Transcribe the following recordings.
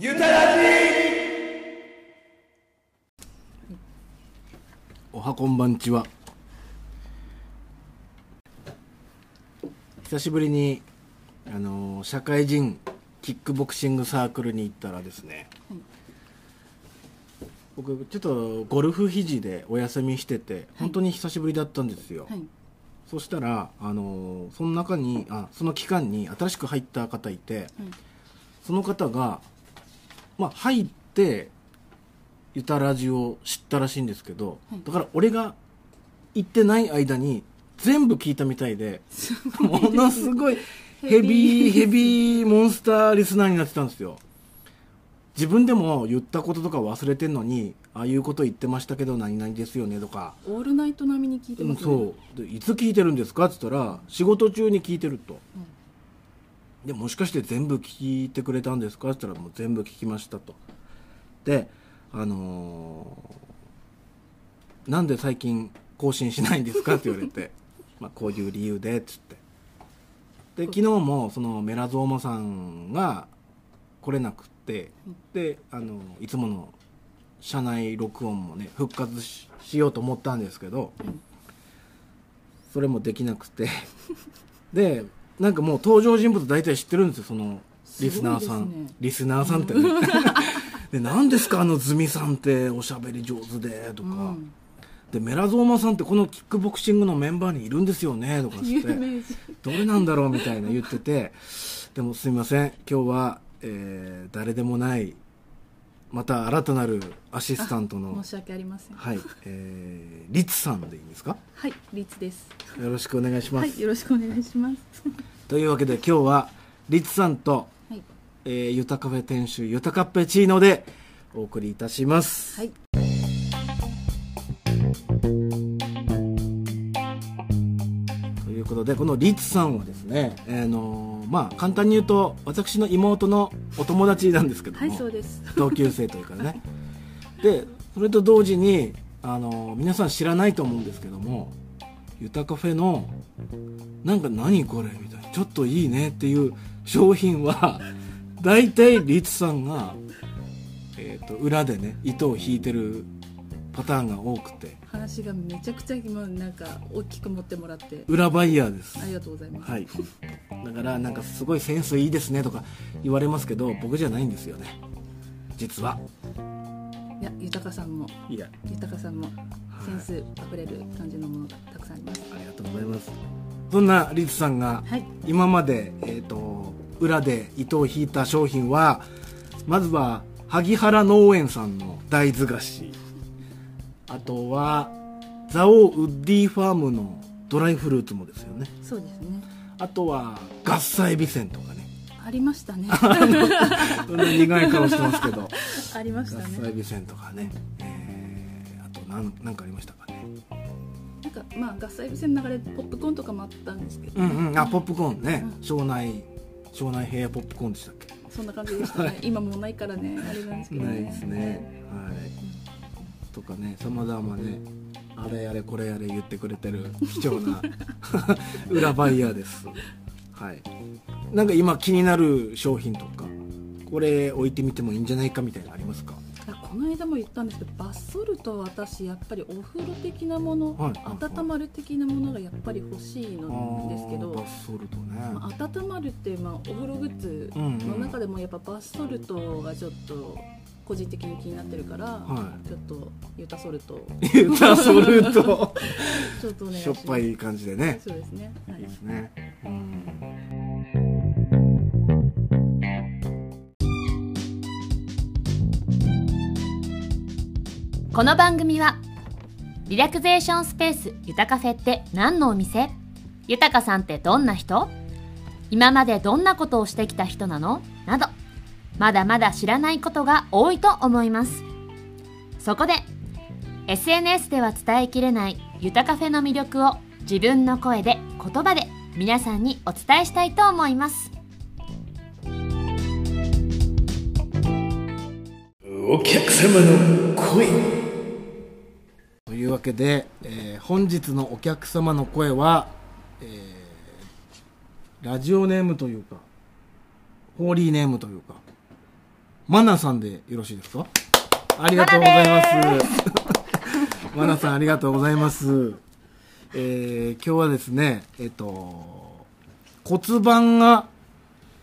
ゆたらじおはこんばんちは。久しぶりにあのー社会人キックボクシングサークルに行ったらですね、僕ちょっとゴルフ肘でお休みしてて本当に久しぶりだったんですよ、はい。そしたら、あのーその中にあその期間に新しく入った方いて、その方が、まあ、入ってユタラジを知ったらしいんですけど、だから俺が行ってない間に全部聞いたみたいでものすごい ヘビー。ヘビーモンスターリスナーになってたんですよ。自分でも言ったこととか忘れてんのにああいうこと言ってましたけど何々ですよねとか。オールナイト並みに聞いてうん、ますね、そう。でいつ聞いてるんですかって言ったら仕事中に聞いてると、でもしかして全部聞いてくれたんですか？って言ったらもう全部聞きましたと。であのーなんで最近更新しないんですか？って言われて まあこういう理由でっつって。で昨日もそのメラゾーマさんが来れなくってであのいつもの社内録音もね復活ししようと思ったんですけど、それもできなくて。でなんかもう登場人物大体知ってるんですよそのリスナーさん、ねリスナーさんってね。で何ですかあのズミさんっておしゃべり上手でとか、うん。でメラゾーマさんってこのキックボクシングのメンバーにいるんですよねとかつって。どれなんだろうみたいな言ってて。でもすみません。今日は、えー誰でもないまた新たなるアシスタントの申し訳ありません。はい、えー、リツさんでいいんですか？はいリツです。よろしくお願いします、はいよろしくお願いします。というわけで今日はリツさんと、はい。えー、ゆたカフェ店主ゆたカッペチーノでお送りいたします、はいことでこのリツさんはですね、えーのまあ簡単に言うと私の妹のお友達なんですけども、はいそうです。同級生というかね。でそれと同時にあの皆さん知らないと思うんですけどもゆたカフェのなんか何これみたいなちょっといいねっていう商品は 大体リツさんが、えー、と裏でね糸を引いてるパターンが多くて話がめちゃくちゃ今なんか大きく持ってもらって。裏バイヤーです。ありがとうございます、はい。だからなんかすごいセンスいいですねとか言われますけど僕じゃないんですよね。実は。いや豊さんも。いや。豊さんもセンスあふれる感じのものがたくさんあります。ありがとうございます。そんなリツさんがはい。今まで、えー、と裏で糸を引いた商品はまずは萩原農園さんの大豆菓子あとは蔵王ウッディファームのドライフルーツもですよね。そうですね。あとは合菜美膳とかね。ありましたね。苦い顔してますけど。ありまし合たね。菜美膳とかね、えーあと何何かありましたかね。なんかまあ合菜店の流れでポップコーンとかもあったんですけど、うんうん。あポップコーンね。庄内庄内平野ポップコーンでしたっけ？そんな感じでしたね。今もうないからね。あれなんですけどね。ないですね。はいとかねさまざまねあれやれこれやれ言ってくれてる貴重な 裏バイヤーです。はい。なんか今気になる商品とかこれ置いてみてもいいんじゃないかみたいなのありますか？あこの間も言ったんですけどバスソルトは私やっぱりお風呂的なもの、はい。はいはい温まる的なものがやっぱり欲しいのですけどバスソルトね、まあ、温まるって、まあ、お風呂グッズの中でもやっぱバスソルトがちょっと個人的に気になってるから、はちょっとユタソルト。ユタソルト。ちょっとお願いししょっぱい感じでね。そうですね、はい。いいですね。うん。この番組はリラクゼーションスペースゆたカフェって何のお店？ゆたかさんってどんな人？今までどんなことをしてきた人なの？などまだまだ知らないことが多いと思います。そこで SNS では伝えきれないゆたカフェの魅力を自分の声で言葉で皆さんにお伝えしたいと思います。お客様の声。というわけで、えー本日のお客様の声は、えーラジオネームというかホーリーネームというかマナさんでよろしいですか？ありがとうございます。マナさんありがとうございます。えー、今日はですね、えっ、と、骨盤が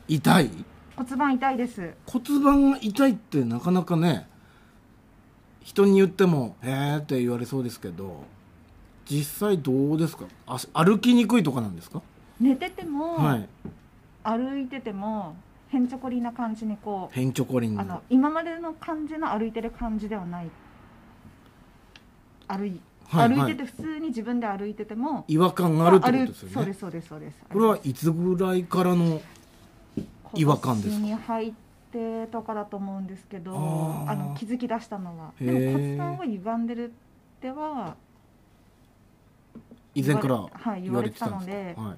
痛い？骨盤痛いです骨盤が痛いってなかなかね、人に言っても、へーって言われそうですけど、実際どうですか？あ歩きにくいとかなんですか？寝てても、はい。歩いててもへんちょこりんな感じにこうへんちょこりんあの今までの感じの歩いてる感じではない。歩い,、はい歩いてて普通に自分で歩いてても違和感があるってことですよね。そうですそうですそうです。これはいつぐらいからの違和感ですか？今年に入ってとかだと思うんですけどあー。あの気づき出したのは。へでもー骨盤は歪んでるっては以前からはい言われてたんではい、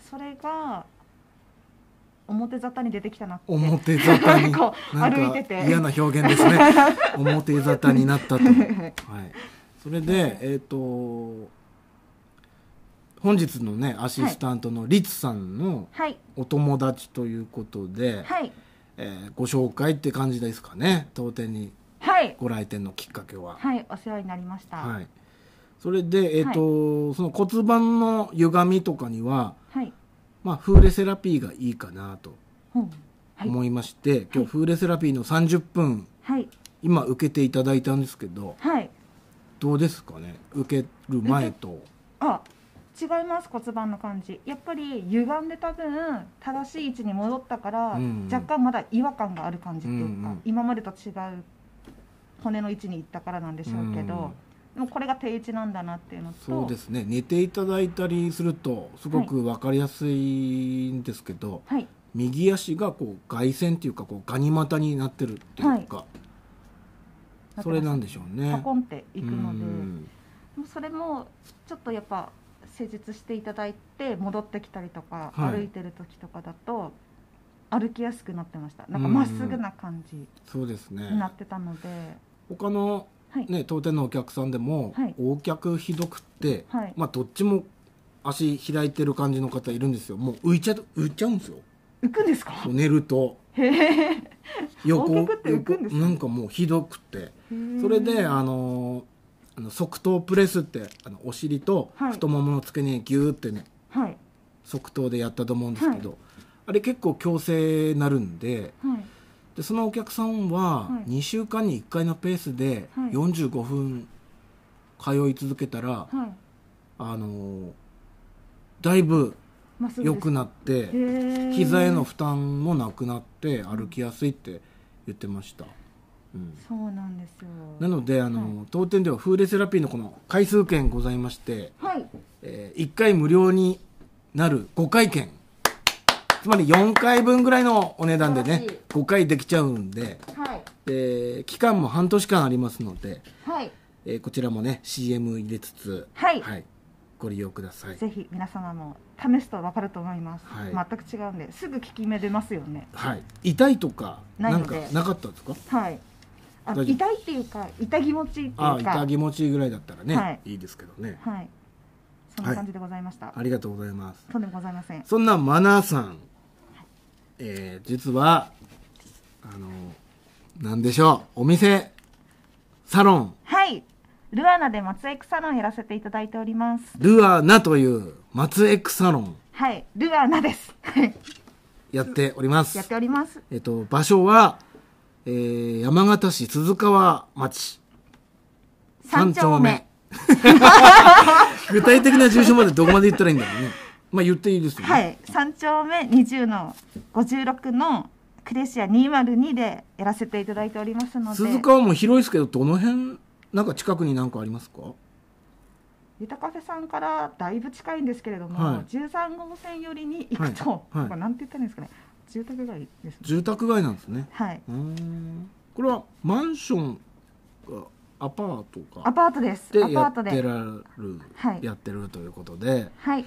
それが表沙汰に出てきたなって。表沙汰に。歩いてて。か嫌な表現ですね。表沙汰になったと、はい、それでえっ、と本日のねアシスタントのリツさんのはい。お友達ということで、はい。えーご紹介って感じですかね。当店にはい。ご来店のきっかけは。はいお世話になりました。はい、それで、えっとその骨盤の歪みとかには、はいまあ、フーレセラピーがいいかなとう。んはい。思いまして、今日フーレセラピーの30分はい。今受けていただいたんですけどはい。どうですかね？受ける前と。あ違います骨盤の感じ。やっぱり歪んで多分正しい位置に戻ったから、うん。若干まだ違和感がある感じっていうか、うんうん。今までと違う骨の位置に行ったからなんでしょうけど、でもこれが定位置なんだなっていうのとそうですね。寝ていただいたりするとすごく分かりやすいんですけど、はい。右足がこう外旋っていうかこうガニ股になってるっていうか、それなんでしょうね。パコンっていくのでそれもちょっとやっぱ施術していただいて戻ってきたりとか、はい。歩いてる時とかだと歩きやすくなってました。なんかまっすぐな感じそうですねになってたので、他のはい、ね、当店のお客さんでも、はい。横脚ひどくって、はい。まあどっちも足開いてる感じの方いるんですよ。もう浮いちゃう浮いちゃうんですよ。浮くんですか？寝ると。へえ横横脚って浮くんですか横なんかもうひどくて。それであのあの側頭プレスってあのお尻とはい。太ももの付け根ギューってねはい。側頭でやったと思うんですけど、あれ結構強制なるんではいでそのお客さんははい。2週間に1回のペースではい。45分通い続けたら、はい。あのーだいぶ良くなって膝への負担もなくなって歩きやすいって言ってました、うん、そうなんですよ。なのであの、当店ではフーレセラピーのこの回数券ございまして、はい。え1回無料になる5回券つまり4回分ぐらいのお値段でね素晴らしい。5回できちゃうんではい。で期間も半年間ありますので、はい。えーこちらもね CM 入れつつ、はい。ご利用ください。ぜひ皆様も試すと分かると思います、はい。全く違うんですぐ効き目出ますよね。はい。痛いとかなんかなかったですか？はい。あ痛いっていうか痛気持ちいいっていうか。ああ痛気持ちいいぐらいだったらね、はい。い、いですけどね。はい。そんな感じでございました、ありがとうございます。とんでもございません。そんなマナーさん、えー実はあのなんでしょう。お店サロン。はい。ルアナで松エクサロンやらせていただいております。ルアナという松エクサロン。はい。ルアナです。はい。やっております。やっております。えっと場所は、えー山形市鈴川町。三丁目。具体的な住所までどこまで言ったらいいんだろうねまあ言っていいですよね、はい。三丁目20の56のクレシア202でやらせていただいておりますので。鈴川も広いですけどどの辺なんか近くになんかありますか？ゆたカフェさんからだいぶ近いんですけれども、はい。13号線寄りに行くと、はい。はい。なんて言ったらいいんですかね？住宅街ですね。住宅街なんですね。はい。これはマンションかアパートか。アパートです。でアパートで。やってる、はい。やってるということで。はい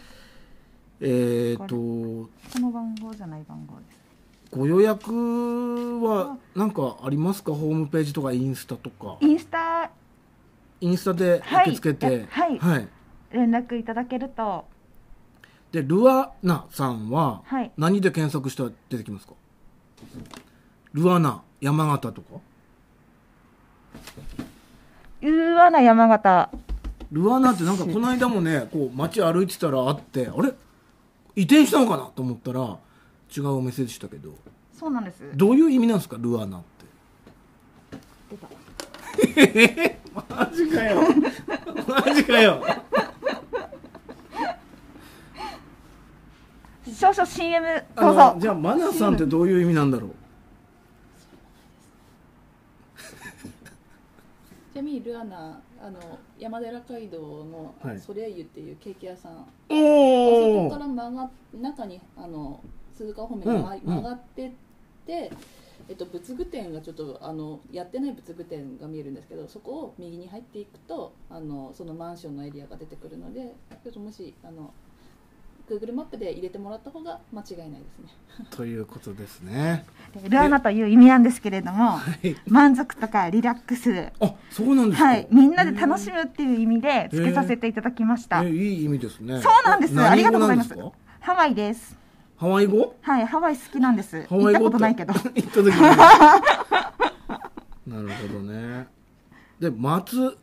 えっ、とこの番号じゃない番号ですご予約は何かありますか？ホームページとかインスタとか。インスタ。インスタではい。受け付けて。はい。連絡いただけると。でルアナさんははい。何で検索したら出てきますか？ルアナ山形とか？ルアナ山形。ルアナってなんかこの間もねこう街歩いてたらあってあれ？移転したのかなと思ったら違うお店でしたけど。そうなんです。どういう意味なんですかルアナって。出た。マジかよ。マジかよ。少々 CM あどうぞ。のじゃあマナさんってどういう意味なんだろう。ちなみにルアナあの山寺街道のはい。ソレイユっていうケーキ屋さん、あそこから曲が中にあの鈴鹿方面に曲がってって、えっと、仏具店がちょっとあのやってない仏具店が見えるんですけどそこを右に入っていくとあのそのマンションのエリアが出てくるのでちょっともしあの Google マップで入れてもらった方が間違いないですね。ということですね。ルアナという意味なんですけれどもはい。満足とかリラックス。あそうなんですか。はい。みんなで楽しむっていう意味で付けさせていただきました。えいい意味ですね。そうなんです。何ありがとうございます。ハワイです。かハワイ語？はい。ハワイ好きなんです。ハワイ語？行ったことないけど。行った時に。なるほどね。で松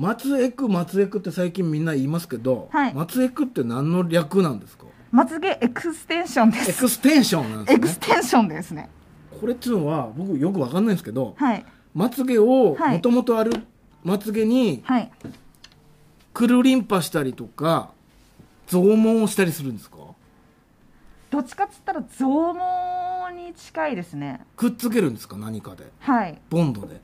松エク松エクって最近みんな言いますけど、はい。松エクって何の略なんですか？まつげエクステンションでエすクステンションなんでエすね。クステンションですね。これっていうのは僕よくわかんないんですけど、はい。まつげをはい。もともとあるまつげにはい。くるりんぱしたりとか増毛したりするんですか？どっちかっつったら増毛に近いですね。くっつけるんですか？何かで。はい。ボンドで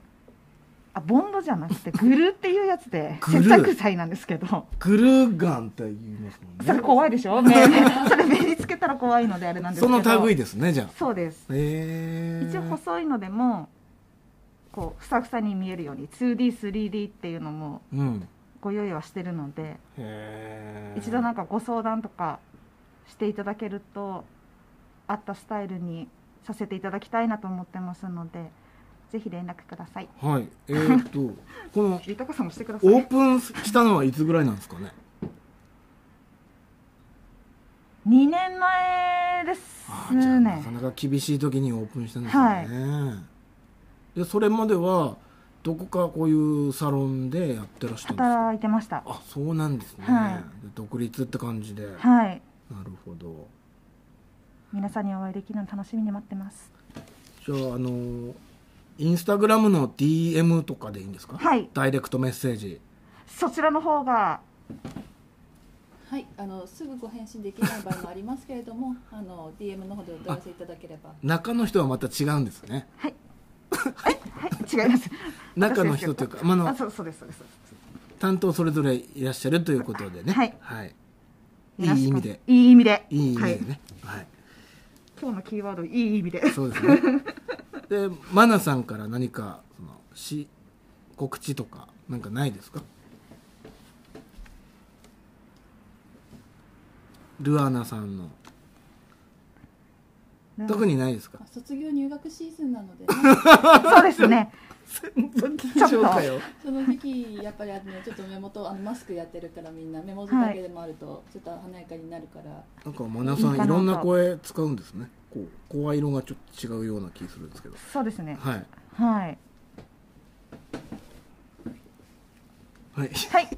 あボンドじゃなくて グルっていうやつで接着剤なんですけど。グルガンって言いますもんね。それ怖いでしょ？それ目につけたら怖いのであれなんですけそどの類ですねじゃあ。そうです。へえ一応細いのでもこうふさふさに見えるように 2D3D っていうのもうん。ご用意はしてるのでへえ一度なんかご相談とかしていただけると合ったスタイルにさせていただきたいなと思ってますのでぜひ連絡ください。はい。えー、っと この豊さんもしてください。オープンしたのはいつぐらいなんですかね？2年前ですあーじゃあなねかなか厳しい時にオープンしたんですね、でそれまではどこかこういうサロンでやってらっしゃるんですか？働いてました。あそうなんですね、はい。で独立って感じで、はい。なるほど。皆さんにお会いできるの楽しみに待ってます。じゃああのインスタグラムの DM とかでいいんですか？はい。ダイレクトメッセージ。そちらの方が。はい、あのすぐご返信できない場合もありますけれども、あの DM の方でお問い合わせいただければ。中の人はまた違うんですね。はい。はい違います。中の人というか、まあ、あのあそうそうですそうですそうです。担当それぞれいらっしゃるということでね。はい。い、いい意味で。いい意味で。いい意味はい。でねはい、今日のキーワードいい意味で。そうですね でマナさんから何かそのし告知とかなんかないですか？ルアナさんの。特にないですか？まあ卒業入学シーズンなので、ね、そうですね。ちょっと。かよその時期やっぱりあのちょっと目元あのマスクやってるからみんな目元だけでもあるとちょっと華やかになるから、なんかマナさんいろんな声使うんですねこう声色がちょっと違うような気するんですけどそうですねはいはいはいはい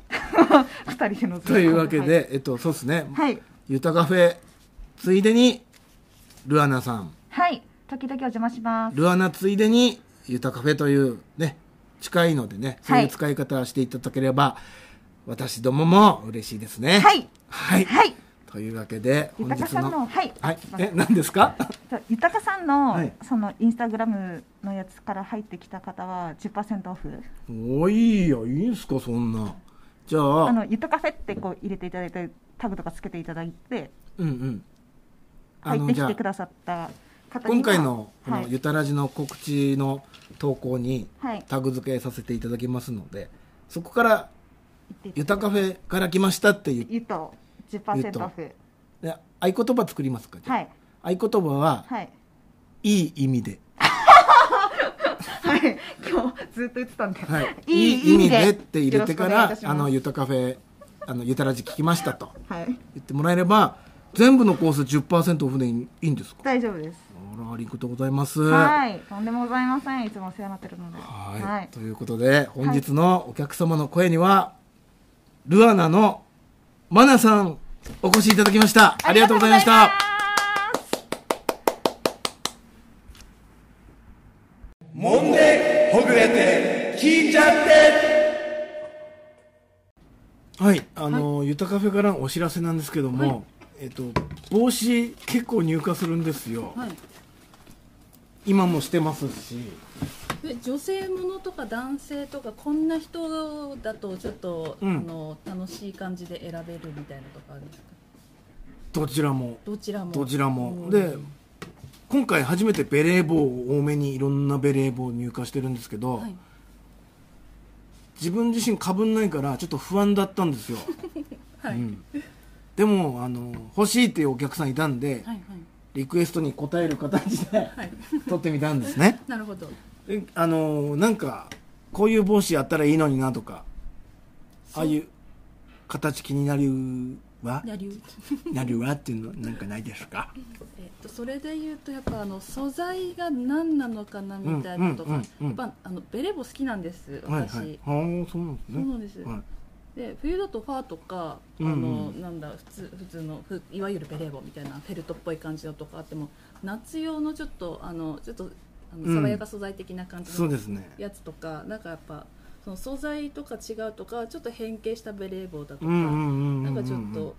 二人でのというわけで、えっとそうですねはいゆたカフェついでにルアナさんはい時々お邪魔しますルアナついでにゆたカフェというね近いのでねそういう使い方していただければ、私どもも嬉しいですねはいはい、はいというわけで本日豊さんののはい。はい。え何ですか？じ豊さんの、はい。そのインスタグラムのやつから入ってきた方は10%オフ。おいいやいいんすかそんな。じゃああのゆたカフェってこう入れていただいてタグとかつけていただいてうんうん。あ入ってきてくださった方今回のこのはいゆたらじの告知の投稿にはい。タグ付けさせていただきますのでそこから言ってゆたカフェから来ましたっていうゆとゆと10%オフ。で合言葉作りますかはい。合言葉ははい。いい意味で、はい。今日ずっと言ってたんで、はい、いい意味で。って入れてからあのゆたカフェあのゆたらじ聞きましたと。はい。言ってもらえれば全部のコース10%オフでいいんですか？大丈夫です。ありがとうございます。はい。とんでもございません。いつもお世話になってるので。はい。はい。ということで本日のお客様の声には、ルアナのマナさんお越しいただきました。ありがとうございました。揉んでほぐれて聞いちゃって。はいあの、ゆたカフェからのお知らせなんですけども、えっと帽子結構入荷するんですよ、はい今もしてますし。で女性ものとか男性とかこんな人だとちょっと、うん。あの楽しい感じで選べるみたいなとかあるんですか？どちらも。どちらも。どちらも、うん。で今回初めてベレー帽を多めにいろんなベレー帽を入荷してるんですけど、はい。自分自身かぶんないからちょっと不安だったんですよ、はい、うん。でもあの欲しいっていうお客さんいたんで、はいリクエストに応える形ではい。はい撮ってみたんですね。なるほど。であのなんかこういう帽子やったらいいのになとかああいう形気になるわ？やりゅうなるわっていうのなんかないですか？えっとそれで言うとやっぱあの素材が何なのかなみたいなとか、うんうんうんうんやっぱあのベレー帽好きなんです私、はいはい。ああそうなんですね。そうなんです、はいで冬だとファーとか、うんうん。あのなんだ普通普通のふいわゆるベレー帽みたいなフェルトっぽい感じのとかあっても夏用のちょっとあのちょっとあうん。の爽やか素材的な感じのやつとか、なんかやっぱその素材とか違うとかちょっと変形したベレー帽だとか、うんうんうんうんなんかちょっと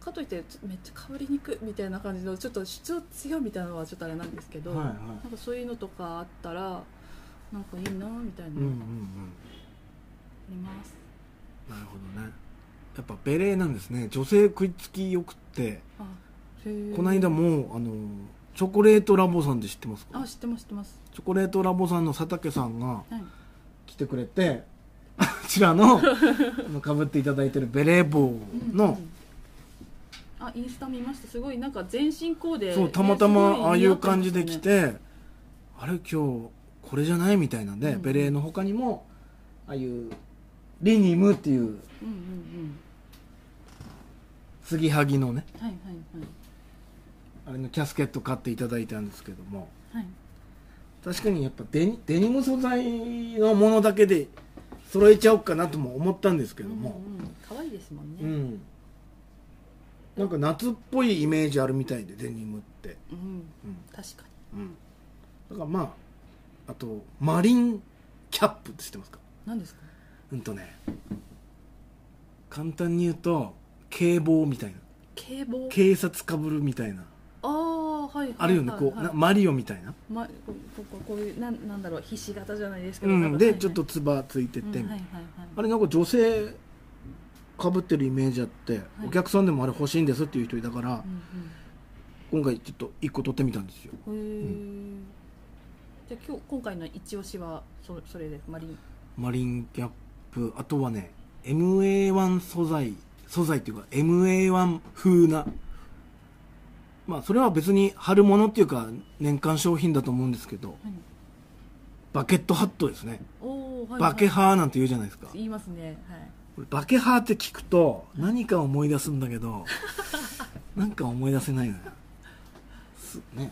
かといってめっちゃかぶりにくいみたいな感じのちょっと主張強いみたいなのはちょっとあれなんですけど、はいはい。なんかそういうのとかあったらなんかいいなみたいなのあうんうんうん。ります、なるほどね。やっぱベレーなんですね。女性食いつきよくって。この間もあのチョコレートラボさんで知ってますか？あ知ってます知ってます。チョコレートラボさんの佐竹さんがはい。来てくれてあちらのかぶっていただいてるベレー帽の、うんあインスタ見ました。すごいなんか全身コーデそうたまたまああいう感じで来て、あれ今日これじゃない？みたいなんで、うん。ベレーの他にもああいうリニムっていううんうんうん。継ぎはぎのね。はいはいあれのキャスケット買っていただいたんですけども。はい。はい確かにやっぱデニデニム素材のものだけで揃えちゃおうかなとも思ったんですけども。うんうん可愛いですもんね。うん、なんか夏っぽいイメージあるみたいでデニムって。うんうん。確かうん。だからまああとマリンキャップって知ってますか？に何ですか？うんとね簡単に言うと警棒みたいな。警棒？警察かぶるみたいな。ああはいあるよねこう、なマリオみたいな、ま、ここここういうなんなんだろうひし形じゃないですけど、うん、でちょっとつばついてって、あれなんか女性かぶってるイメージあって、お客さんでもあれ欲しいんですっていう人いたから、今回ちょっと一個取ってみたんですよ。へえ、じゃあ今日今回の一押しはそそれでマリン？マリンキャップあとはね MA1 素材素材っていうか MA1 風な。まあそれは別に春物っていうか年間商品だと思うんですけど、バケットハットですね、はいはい、バケハーなんて言うじゃないですか。言いますね。はい。これバケハーって聞くと何か思い出すんだけど なんか思い出せないのよ。すね、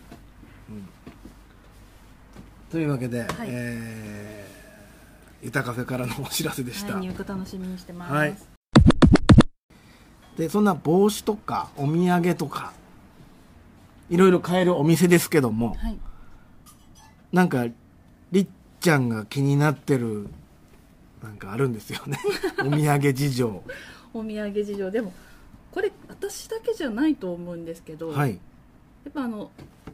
うん、というわけで、えーゆたカフェからのお知らせでした、はい、入荷楽しみにしてます。はい。でそんな帽子とかお土産とかいろいろ買えるお店ですけどもはい。なんかりっちゃんが気になってるなんかあるんですよね。お土産事情。お土産事情。でもこれ私だけじゃないと思うんですけど、やはいっぱあの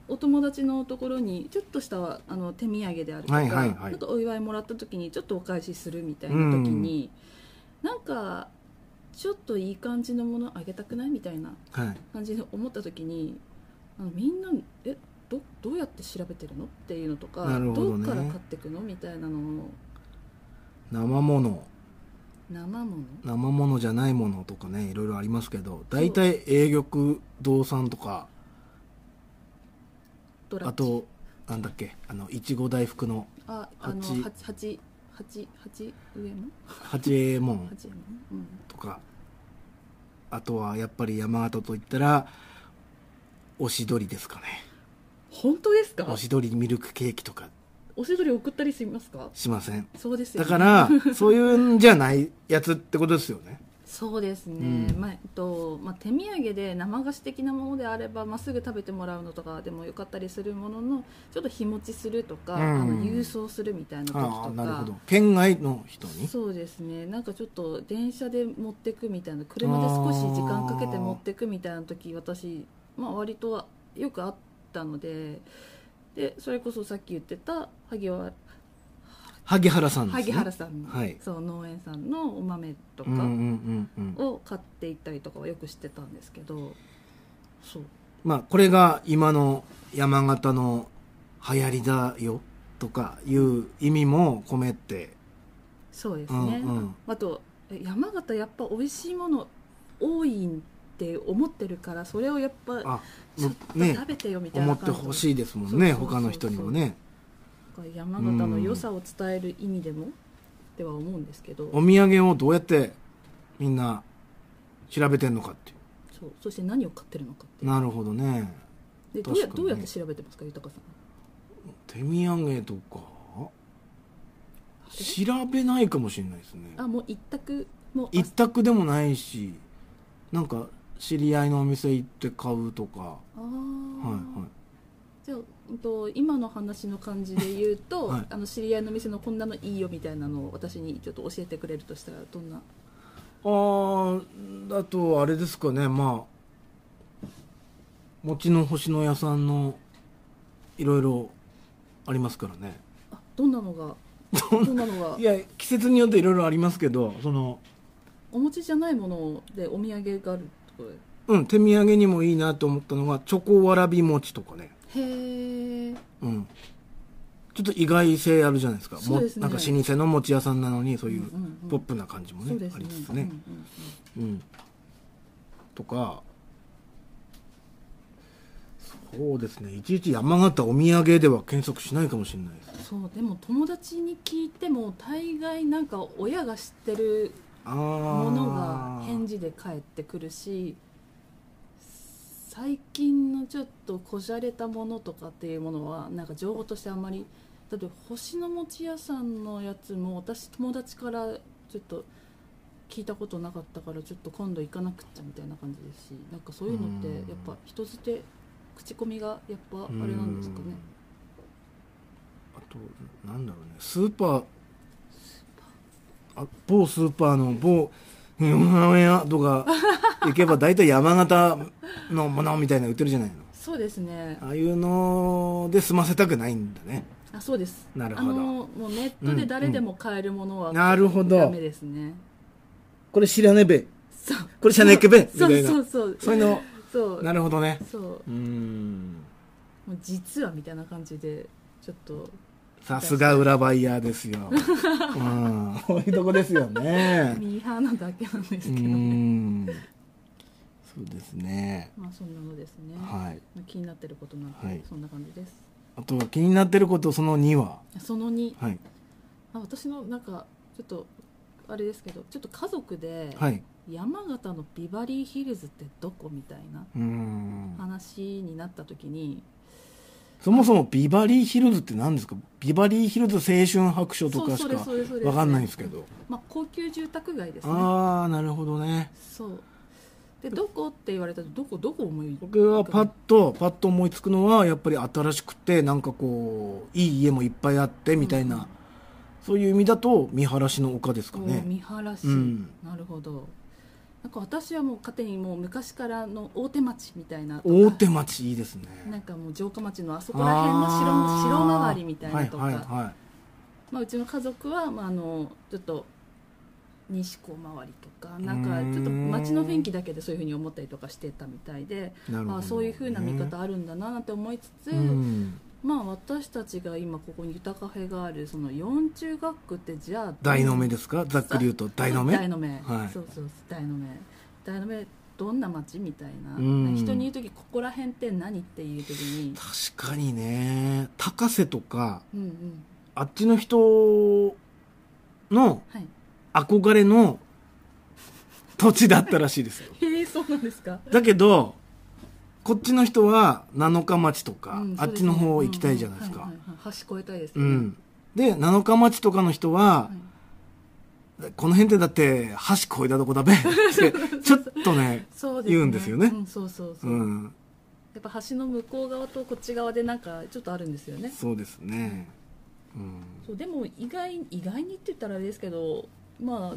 お友達のところにちょっとしたあの手土産であるとか、はいはいはい。ちょっとお祝いもらった時にちょっとお返しするみたいな時に、なんかちょっといい感じのものあげたくないみたいなはい。感じで思った時にあのみんなえどどうやって調べてるのっていうのとかどね。っから買ってくのみたいなのを生もの生もの生ものじゃないものとかねいろいろありますけど大体永玉堂さんとかあとなんだっけ？あのいちご大福のああの八八八八八上も八右衛門八上もうん。とか。あとはやっぱり山形といったらおしどりですかね。本当ですか？おしどりミルクケーキとか。おしどり送ったりしますか？しません。そうですよ、ね、だからそういうんじゃないやつってことですよねそうですね、うん。まあえっとまあ、手土産で生菓子的なものであれば、まあ、すぐ食べてもらうのとかでもよかったりするもののちょっと日持ちするとか、うん。あの郵送するみたいな時とああなるほかど。県外の人に？そうですね。なんかちょっと電車で持ってくみたいな車で少し時間かけて持ってくみたいな時私、まあ、割とよくあったのででそれこそさっき言ってた萩原萩原さんですね。萩原さんの、はい。そう農園さんのお豆とか、を買っていったりとかはよく知ってたんですけどそう。まあこれが今の山形の流行りだよとかいう意味も込めて。そうですね、うんうん。あとえ山形やっぱ美味しいもの多いって思ってるからそれをやっぱあちょっとね食べてよみたい思な感じ。ってほしいですもんね他の人にもね山形の良さを伝える意味でも、では思うんですけど。お土産をどうやってみんな調べてんのかっていそうそして何を買ってるのかっていう。うなるほどね。でどうや確かにね。どうやって調べてますか豊さん手土産とか？調べないかもしれないですね。あもう一択もうあ一択でもないしなんか知り合いのお店行って買うとか。あー。はいはい。じゃあうんと今の話の感じで言うと、はい。あの知り合いの店のこんなのいいよみたいなのを私にちょっと教えてくれるとしたらどんな？あーだとあれですかね。まあ餅の星の屋さんのいろいろありますからね。あどんなのがどんな？のが？いや季節によっていろいろありますけどそのお餅じゃないものでお土産があるとこうん手土産にもいいなと思ったのがチョコわらび餅とかね。ろへえうん。ちょっと意外性あるじゃないですか。そうですね。もなんか老舗の餅屋さんなのにそういううんうんうんポップな感じもね,、そうですね。ありつつね、うんうんうん、とかそうですね。いちいち山形お土産では検索しないかもしれないです。うんそうでも友達に聞いても大概なんか親が知ってるものが返事で返ってくるし最近のちょっとこじゃれたものとかっていうものはなんか情報としてあんまりだって星の餅屋さんのやつも私友達からちょっと聞いたことなかったからちょっと今度行かなくっちゃみたいな感じですしなんかそういうのってやっぱ人づて口コミがやっぱあれなんですかね？あとなんだろうね。スーパー。あ某スーパーの某山屋とか行けば大体山形のものみたいな売ってるじゃないのそうですねああいうので済ませたくないんだねあそうですなるほどあのもうネットで誰でも買えるものは、なるほどダメですねこれ知らねべそうこれ知らねっけべみたそういなそうそうそういうのそうなるほどねそううんもう実はみたいな感じでちょっとさすが裏バイヤーですよ。うん。こういうとこですよね。ミーハーなだけなんでうすけどね、そうですね。まあそんなのですね、はい。まあ気になってることなんて、はい。そんな感じです。あと気になってることその2は？その2はい。あ私のなんかちょっとあれですけどちょっと家族ではい。山形のビバリーヒルズってどこみたいな話になった時にそもそもビバリーヒルズって何ですか？ビバリーヒルズ青春白書とかしかそうですそうですわかんないんですけど。まあ、高級住宅街ですね。ああなるほどね。そう。でどこって言われたらどこどこ思い僕はパッとパッと思いつくのはやっぱり新しくてなんかこういい家もいっぱいあってみたいな、うんそういう意味だと見晴らしの丘ですかおね見晴らし、うん。なるほどなんか私はもう勝手にもう昔からの大手町みたいな大手町いいですね。なんかもう城下町のあそこら辺の城城周りみたいなとか、はいはいはまあ、うちの家族は、まあ、あのちょっと西港周りとかなんかちょっと街の雰囲気だけでそういうふうに思ったりとかしてたみたいで、あそういうふうな見方あるんだななんて思いつつ、うんまあ私たちが今ここにユタカフェがあるその四中学区ってじゃあ大の目ですか？ざっくり言うと大の目？大の目、はい。そうそう大の目。大の目どんな町みたいな、うん。人に言う時ここら辺って何っていう時に。確かにね。高瀬とかうんうん。あっちの人のはい。憧れの土地だったらしいですよ。へえそうなんですか？だけどこっちの人は七日町とか、うんあっちの方行きたいじゃないですか。うんうんはいはいはい。橋越えたいですね、うん。で、七日町とかの人は、この辺ってだって橋越えたとこだべって、ちょっとね、そうですね。言うんですよね。うん、そうそうそう。う、ん、やっぱ橋の向こう側とこっち側でなんかちょっとあるんですよね。そうですね。うん。そうでも意外意外にって言ったらあれですけどまあ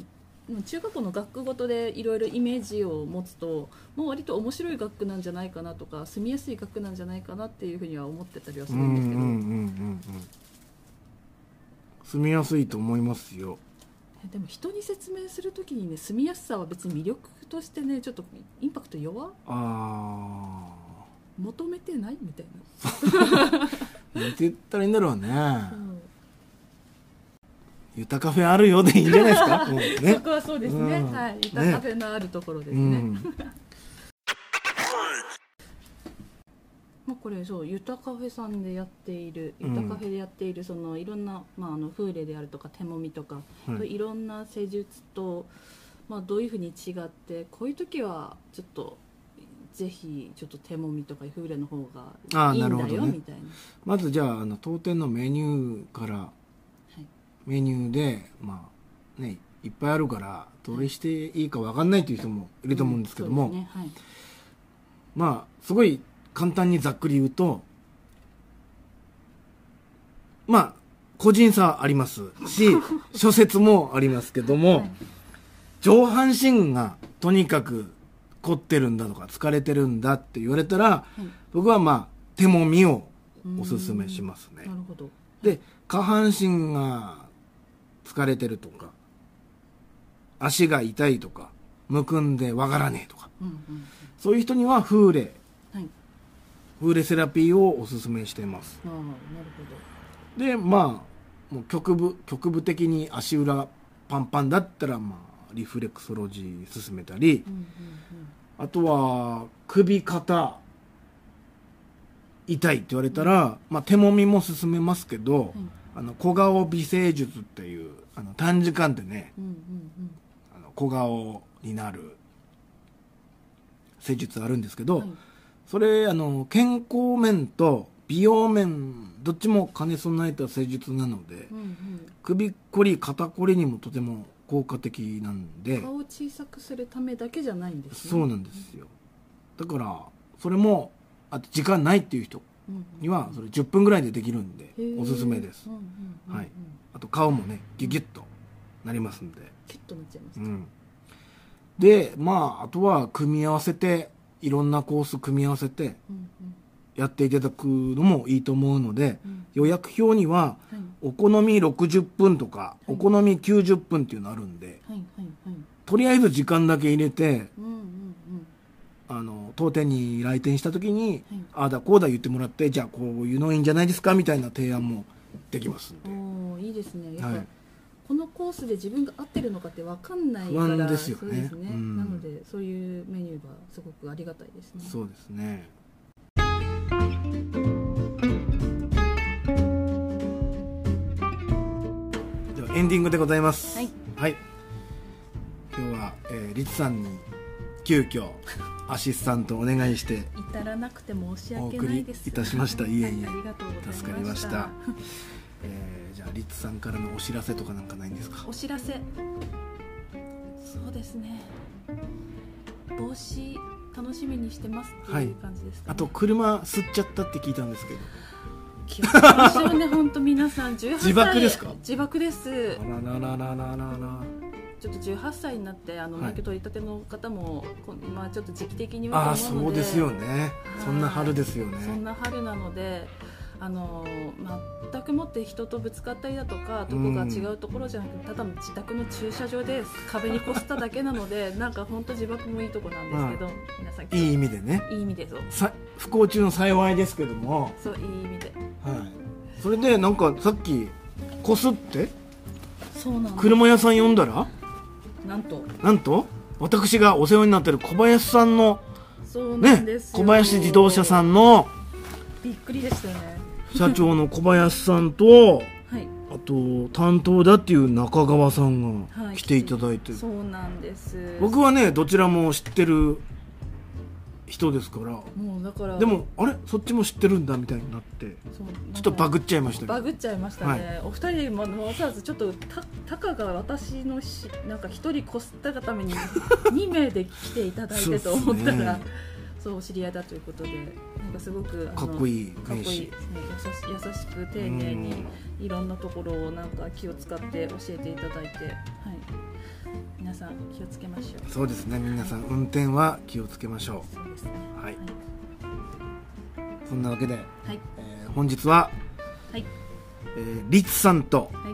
中学校の学区ごとでいろいろイメージを持つともう割と面白い学区なんじゃないかなとか住みやすい学区なんじゃないかなっていうふうには思ってたりはすうるんですけど。住みやすいと思いますよ。でも人に説明するときにね住みやすさは別に魅力としてねちょっとインパクト弱あ求めてない？みたいな、ー。なんて言ったらいいんだろうね。うんゆたカフェあるよでいいんじゃないですか？うんね。そこはそうですね、うん。はい。ゆたカフェのあるところですうね、ん。まあ、これそうゆたカフェさんでやっているゆうん。たカフェでやっているそのいろんな、まあ、あのフーレであるとか手もみとか、はい。い、ろんな施術と、まあ、どういうふうに違ってこういう時はちょっとぜひちょっと手もみとかフーレの方がいいんだよみたいな。まずじゃあ、あの、当店のメニューから、はいメニューで、まあ、ね、いっぱいあるから、どれしていいかわかんないという人もいると思うんですけども、そうですねはい。まあ、すごい簡単にざっくり言うと、まあ、個人差ありますし、諸説もありますけども、はい。上半身がとにかく凝ってるんだとか疲れてるんだって言われたら、はい。僕はまあ、手もみをおすすめしますね。で、下半身が疲れてるとか、足が痛いとか、むくんでわからねえとか、うんうんそういう人にはフーレ、はい。フーレセラピーをおすすめしています。ああなるほで、まあ、もう局部、局部的に足裏パンパンだったら、まあ、リフレクソロジー進めたり、どうんうん。あとは、首、肩、痛いって言われたら、まあ、手もみも進めますけど、うんあの、小顔美声術っていう、あの、短時間でね、うんうんうん。あの小顔になる施術あるんですけど、はい。それあの健康面と美容面どっちも兼ね備えた施術なので、うんうん。首こり肩こりにもとても効果的なんで顔を小さくするためだけじゃないんですね。そうなんですよ。だからそれもあと時間ないっていう人にはそれ10分ぐらいでできるんでおすすめです。はい。あと顔もねギュギュッとなりますんで。キュッとなっちゃいますか、うん。でまああとは組み合わせていろんなコース組み合わせてうんやっていただくのもいいと思うので、うん。予約表にははい。お好み60分とか、い。お好み90分っていうのあるんではいはいはい。とりあえず時間だけ入れてうんあの当店に来店した時に、はい。ああだこうだ言ってもらってじゃあこういうのいいんじゃないですかみたいな提案もできます。んでおおいいですね。やっぱ、はい。このコースで自分が合ってるのかって分かんないか不安らですよね。ね、うん。なのでそういうメニューはすごくありがたいですね。そうですね。ではエンディングでございます。はい、はい。今日は、えー、リツさんに急遽アシスタントお願いして至らなくて申し訳ないです。いたしました。いえいえ助かりました。えーじゃあリツさんからのお知らせとかなんかないんですか？お知らせ。そうですね。帽子楽しみにしてますっていう感じですか、ね。あと車吸っちゃったって聞いたんですけど。気をつけましょうね本当皆さん18歳。自爆ですか？自爆です。あらららららららちょっと18歳になってあのはい。免許取り立ての方も、こんまあ、ちょっと時期的にはあそうですよね。そんな春ですよね。そんな春なのであの全くもって人とぶつかったりだとかどこが違うところじゃなくて、ただの自宅の駐車場で 壁に越しただけなので なんか本当自爆もいいとこなんですけど、皆さんいい意味でね。いい意味でそう。さ不幸中の幸いですけども。そういい意味で。はい。それでなんかさっきこすって？そうなの車屋さん呼んだら？なんと。なんと私がお世話になってる小林さんのね小林自動車さんのびっくりでしたよね。社長の小林さんとはい。あと担当だっていう中川さんがはい。来ていただいて、そうなんです。僕はねどちらも知ってる人ですから。もうだから。でもあれ？そっちも知ってるんだみたいになって。ちょっとバグっちゃいましたバグっちゃいましたね、はい。お二人もわざわざちょっとたたかが私のしなんか一人こすったがために 2名で来ていただいてと思ったらそうね。知り合いだということでなんかすごくかっこいいかっこいいですね優し優しく丁寧にいろんなところをなんか気を使って教えていただいて、はい、皆さん気をつけましょう。そうですね皆さん運転は気をつけましょそうですね。はい。そんなわけで、いはい。えー本日は、はい。えーリツさんとは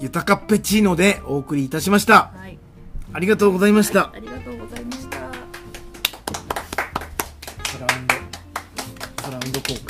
い。ユタカペチーノでお送りいたしました。はい。ありがとうございました。ありがとうございました。サラウンドサラウンド効果